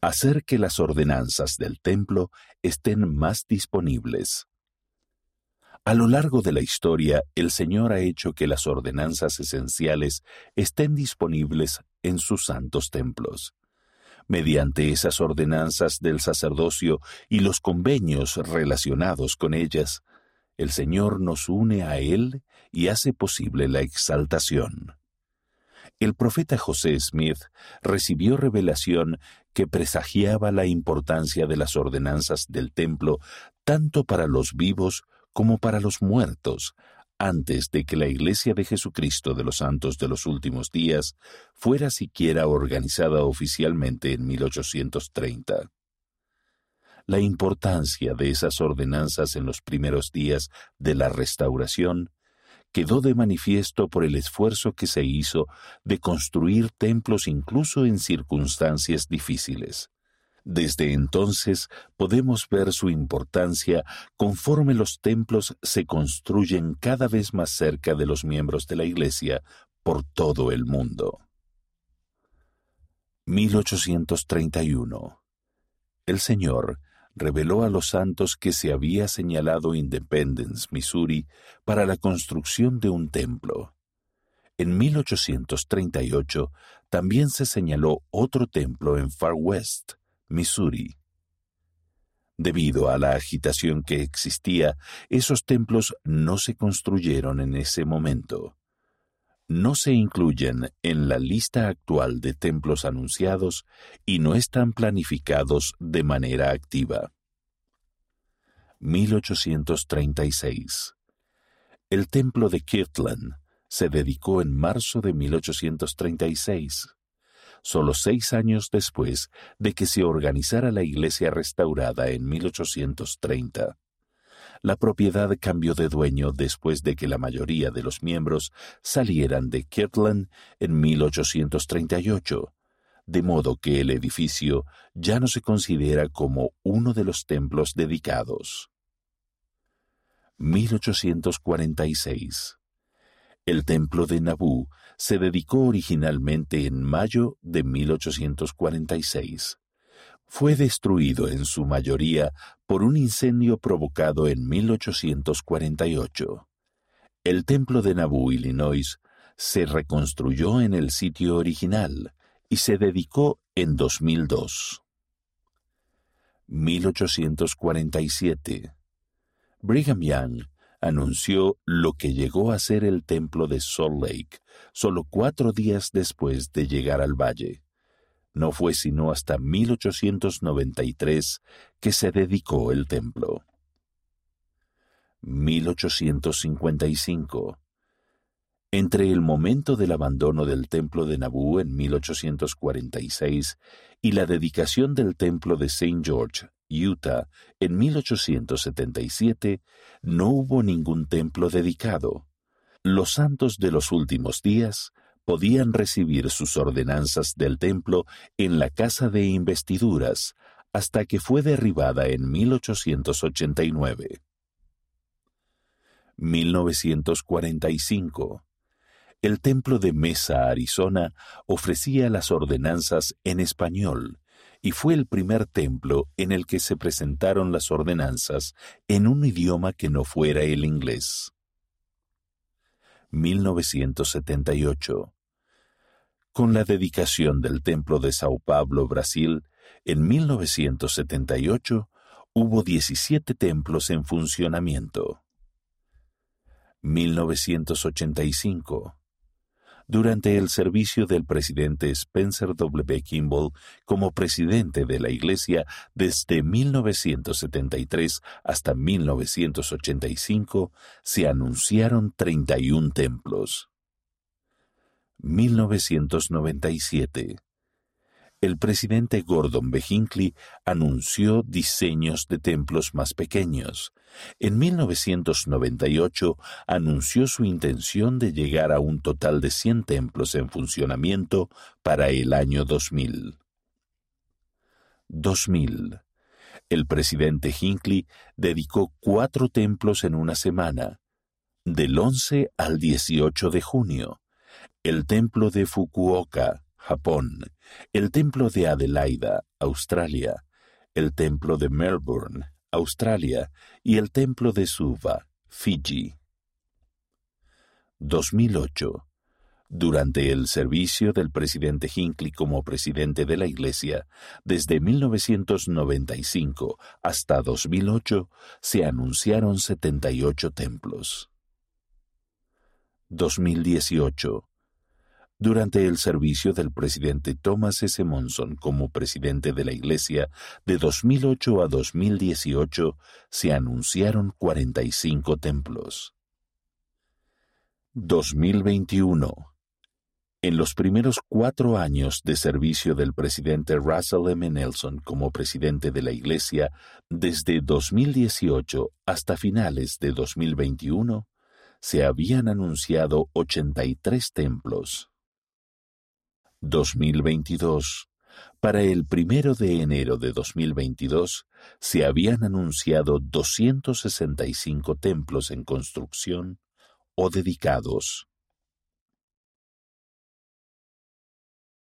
Hacer que las ordenanzas del templo estén más disponibles. A lo largo de la historia, el Señor ha hecho que las ordenanzas esenciales estén disponibles en sus santos templos. Mediante esas ordenanzas del sacerdocio y los convenios relacionados con ellas, el Señor nos une a Él y hace posible la exaltación. El profeta José Smith recibió revelación que presagiaba la importancia de las ordenanzas del templo tanto para los vivos como para los muertos, antes de que la Iglesia de Jesucristo de los Santos de los Últimos Días fuera siquiera organizada oficialmente en 1830. La importancia de esas ordenanzas en los primeros días de la restauración quedó de manifiesto por el esfuerzo que se hizo de construir templos incluso en circunstancias difíciles. Desde entonces podemos ver su importancia conforme los templos se construyen cada vez más cerca de los miembros de la Iglesia por todo el mundo. 1831. El Señor reveló a los santos que se había señalado Independence, Missouri, para la construcción de un templo. En 1838 también se señaló otro templo en Far West, Missouri. Debido a la agitación que existía, esos templos no se construyeron en ese momento. No se incluyen en la lista actual de templos anunciados y no están planificados de manera activa. 1836. El templo de Kirtland se dedicó en marzo de 1836 solo seis años después de que se organizara la iglesia restaurada en 1830. La propiedad cambió de dueño después de que la mayoría de los miembros salieran de Kirtland en 1838, de modo que el edificio ya no se considera como uno de los templos dedicados. 1846 el templo de Nabú se dedicó originalmente en mayo de 1846. Fue destruido en su mayoría por un incendio provocado en 1848. El templo de Nabú, Illinois, se reconstruyó en el sitio original y se dedicó en 2002. 1847. Brigham Young anunció lo que llegó a ser el templo de Salt Lake solo cuatro días después de llegar al valle. No fue sino hasta 1893 que se dedicó el templo. 1855 entre el momento del abandono del templo de Nabú en 1846 y la dedicación del templo de St. George Utah, en 1877, no hubo ningún templo dedicado. Los santos de los últimos días podían recibir sus ordenanzas del templo en la casa de investiduras hasta que fue derribada en 1889. 1945 el templo de Mesa, Arizona, ofrecía las ordenanzas en español y fue el primer templo en el que se presentaron las ordenanzas en un idioma que no fuera el inglés. 1978 Con la dedicación del Templo de Sao Paulo, Brasil, en 1978 hubo 17 templos en funcionamiento. 1985 durante el servicio del presidente Spencer W. Kimball como presidente de la Iglesia desde 1973 hasta 1985, se anunciaron 31 templos. 1997 el presidente Gordon B. Hinckley anunció diseños de templos más pequeños. En 1998 anunció su intención de llegar a un total de 100 templos en funcionamiento para el año 2000. 2000. El presidente Hinckley dedicó cuatro templos en una semana, del 11 al 18 de junio. El templo de Fukuoka, Japón, el Templo de Adelaida, Australia, el Templo de Melbourne, Australia y el Templo de Suva, Fiji. 2008. Durante el servicio del presidente Hinckley como presidente de la Iglesia, desde 1995 hasta 2008, se anunciaron 78 templos. 2018. Durante el servicio del presidente Thomas S. Monson como presidente de la Iglesia de 2008 a 2018, se anunciaron 45 templos. 2021. En los primeros cuatro años de servicio del presidente Russell M. Nelson como presidente de la Iglesia, desde 2018 hasta finales de 2021, se habían anunciado 83 templos. 2022. Para el primero de enero de 2022 se habían anunciado 265 templos en construcción o dedicados.